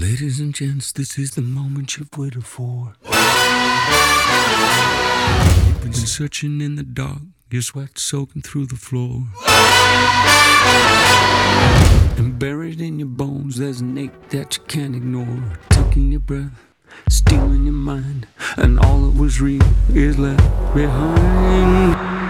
Ladies and gents, this is the moment you've waited for. You've been searching in the dark, your sweat soaking through the floor. And buried in your bones, there's an ache that you can't ignore. Taking your breath, stealing your mind, and all that was real is left behind.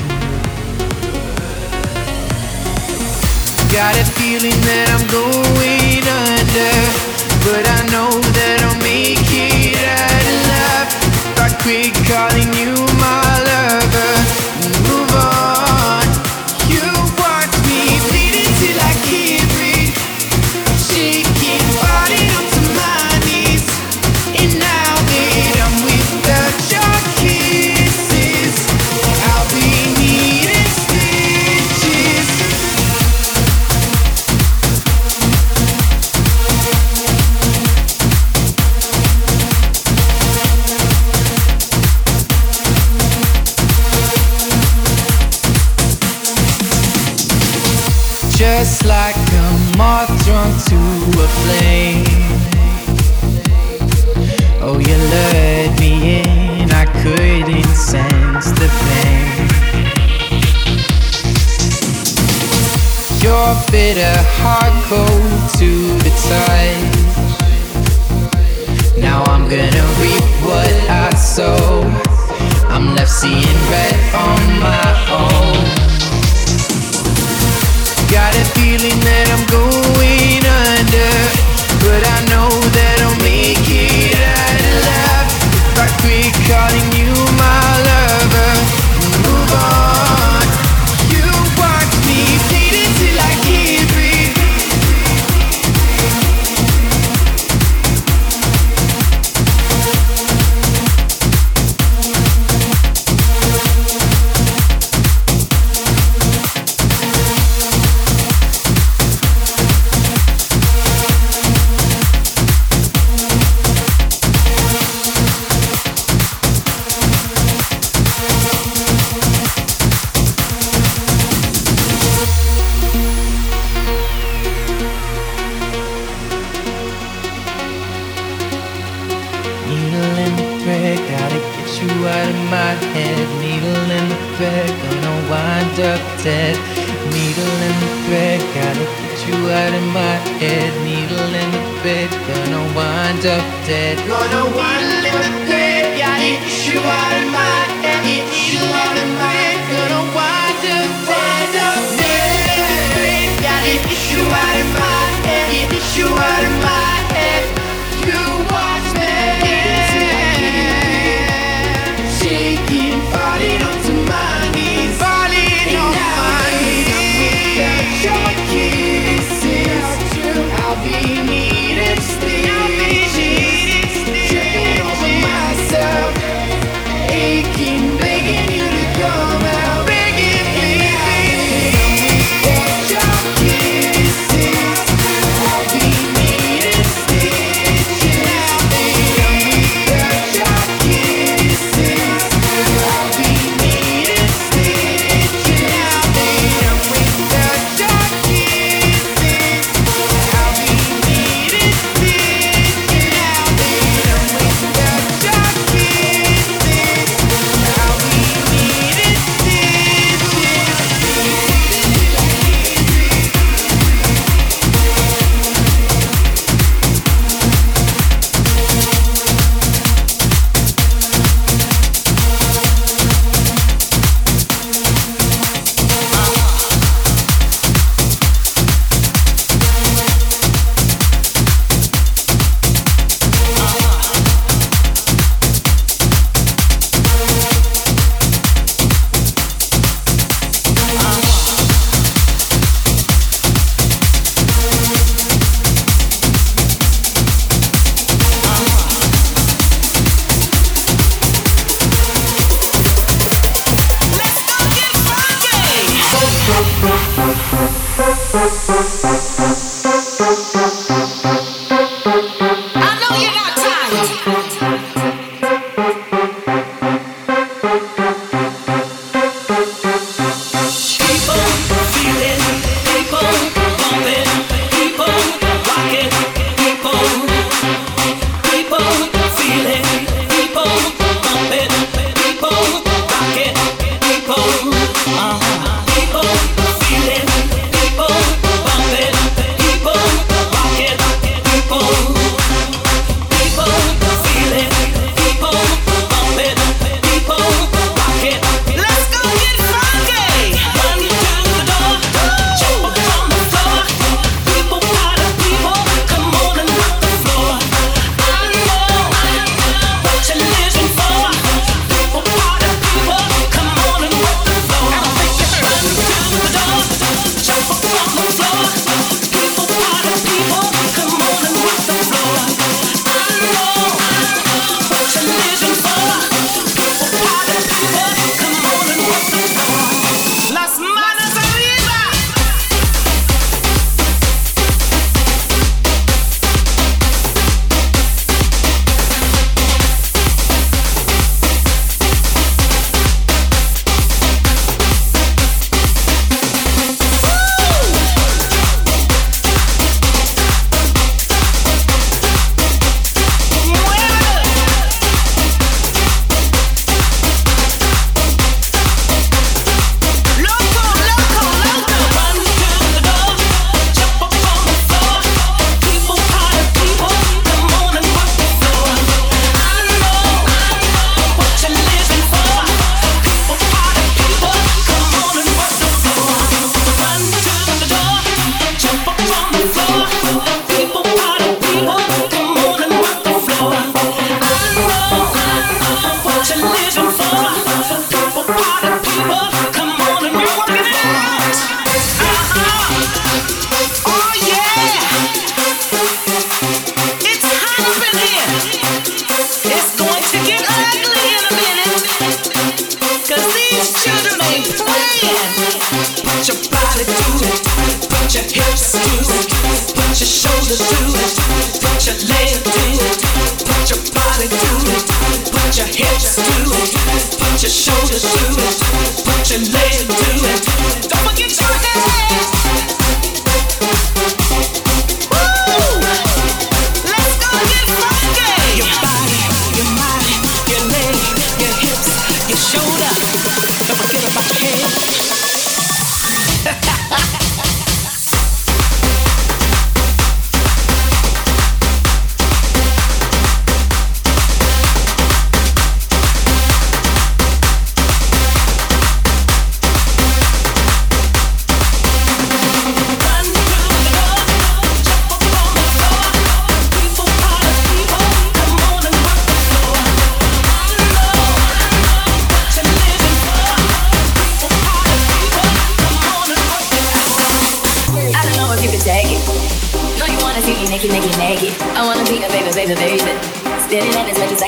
Got a feeling that I'm going under, but I know that I'll make it out alive if I quit calling you my lover and move on.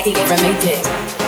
the Ever Made It.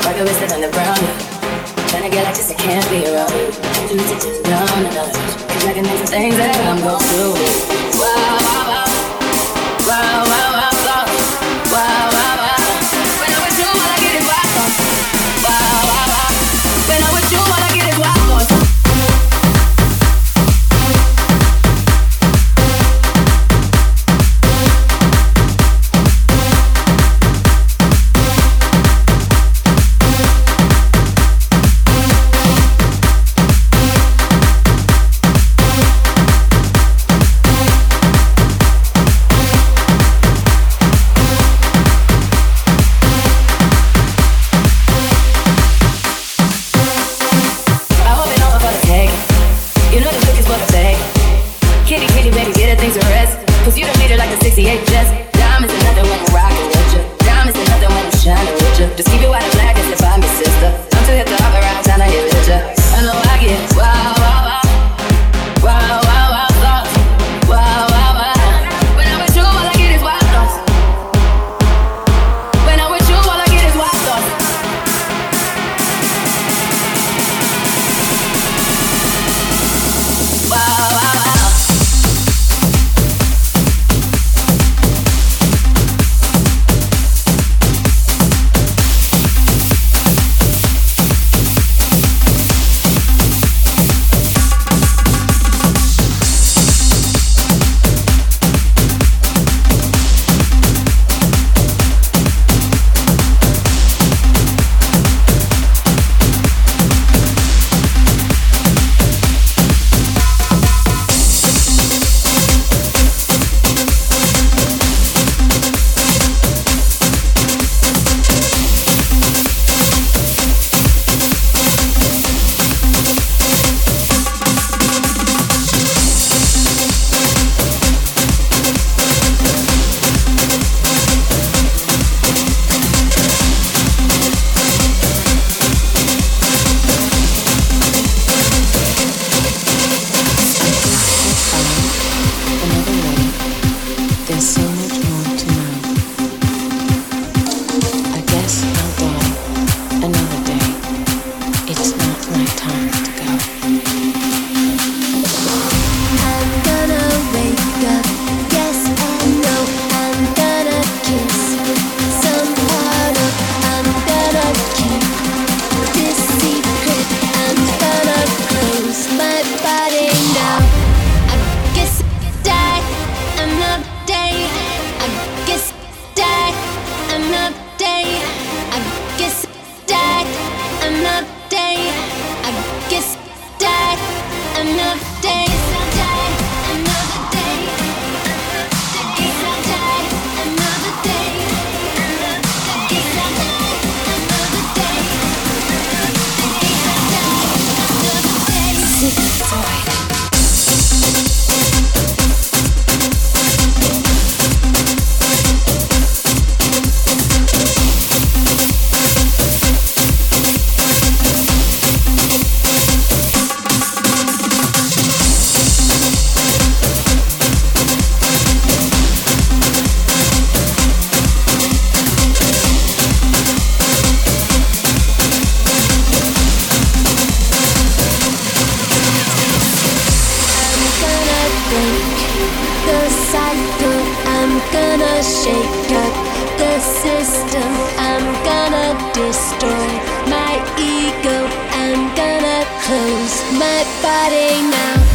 My body now.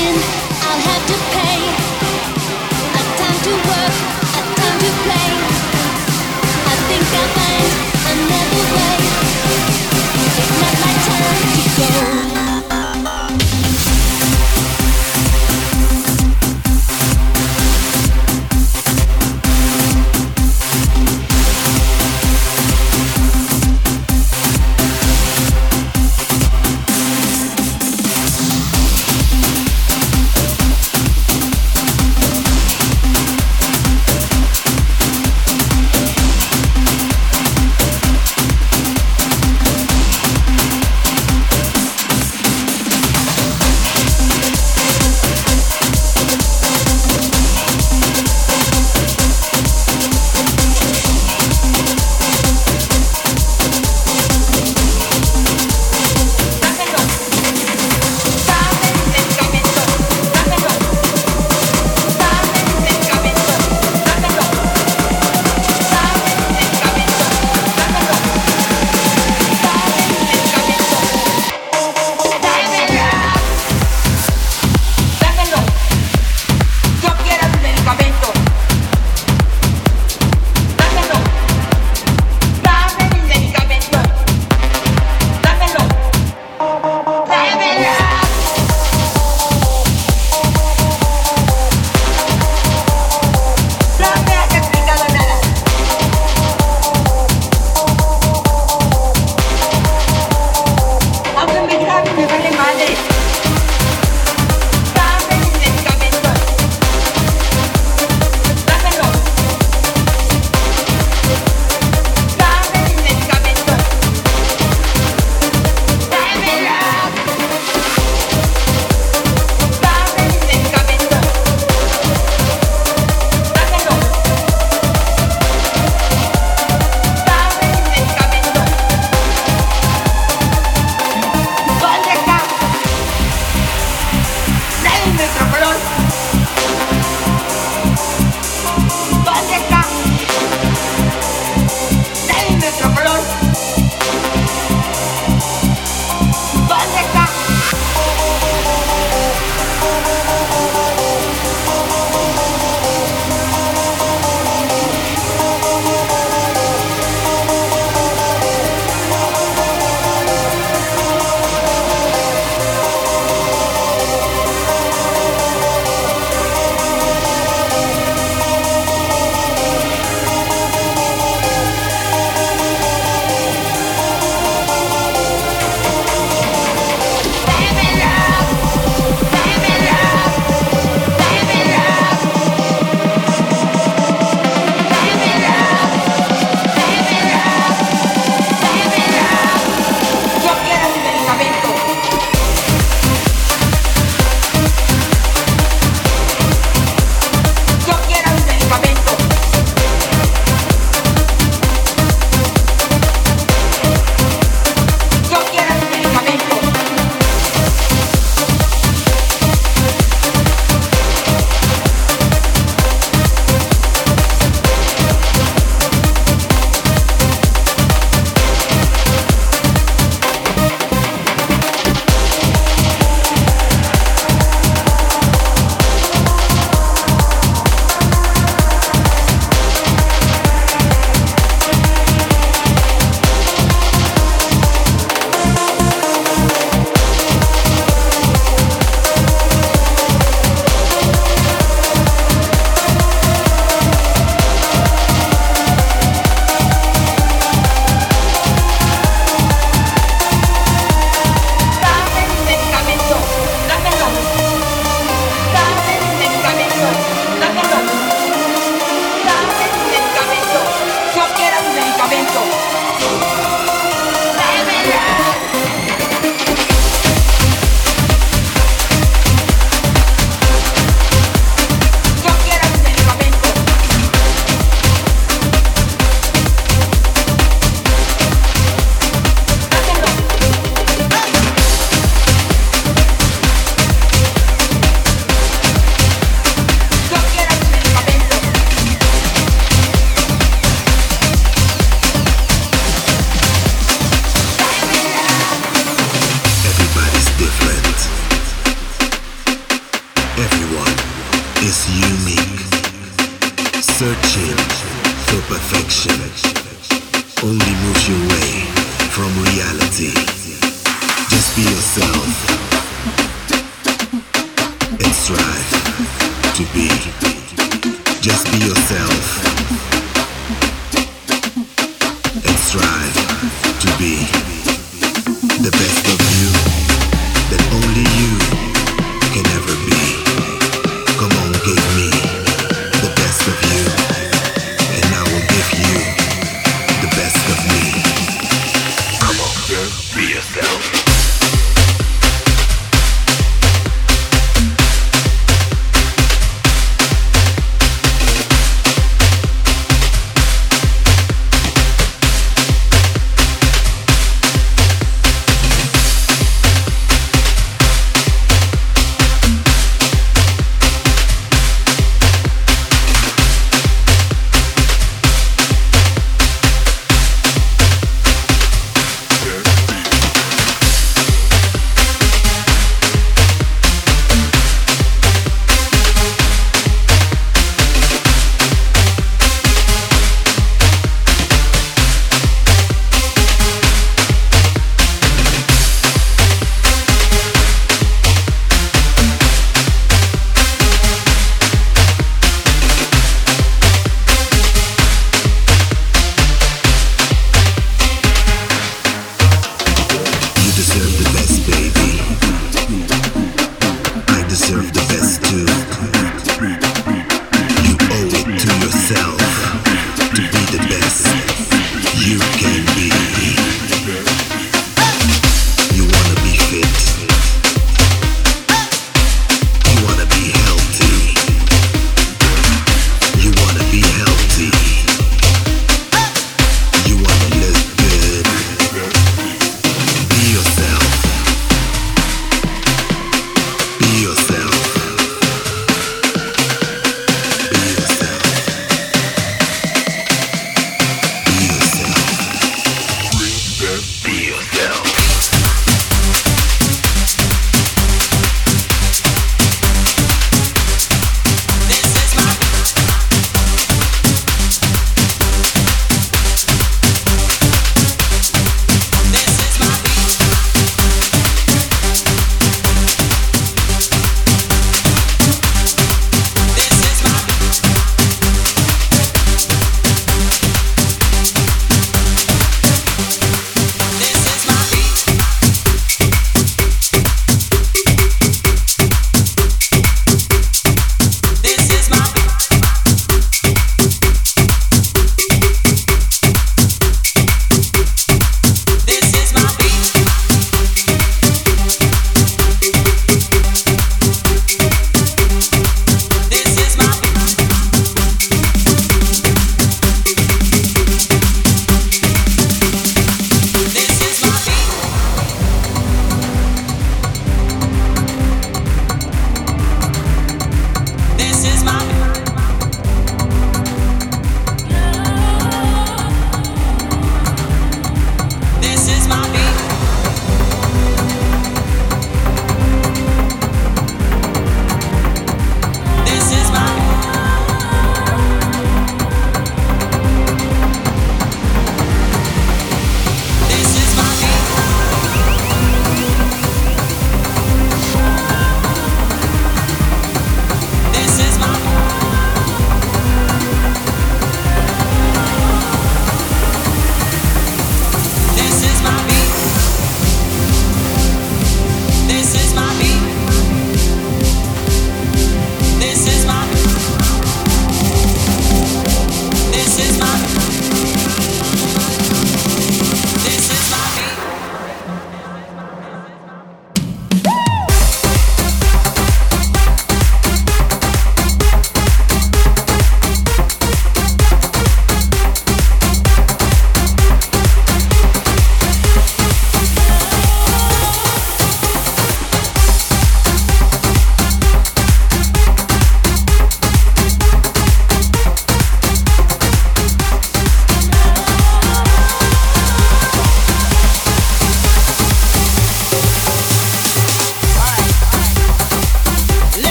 I'll have to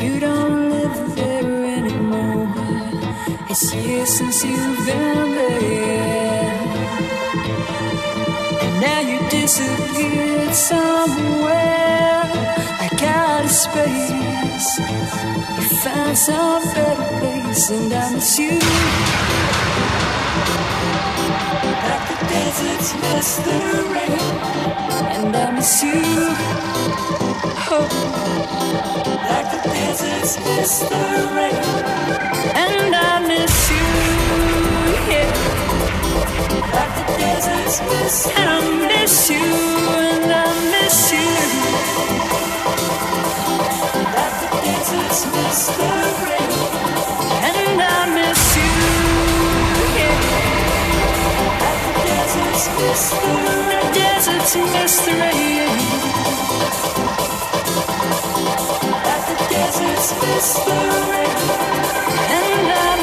you don't live there anymore. It's years since you've been there, and now you disappeared somewhere. I got a space. You found some better place, and I miss you. Like the deserts miss the rain, and I miss you. Oh, like the deserts miss the rain, and I miss you. Yeah, like the deserts miss, and I miss you, and I miss you. Like the deserts rain, and I miss you. Yeah. Miss the deserts miss the. Deserts the rain, and I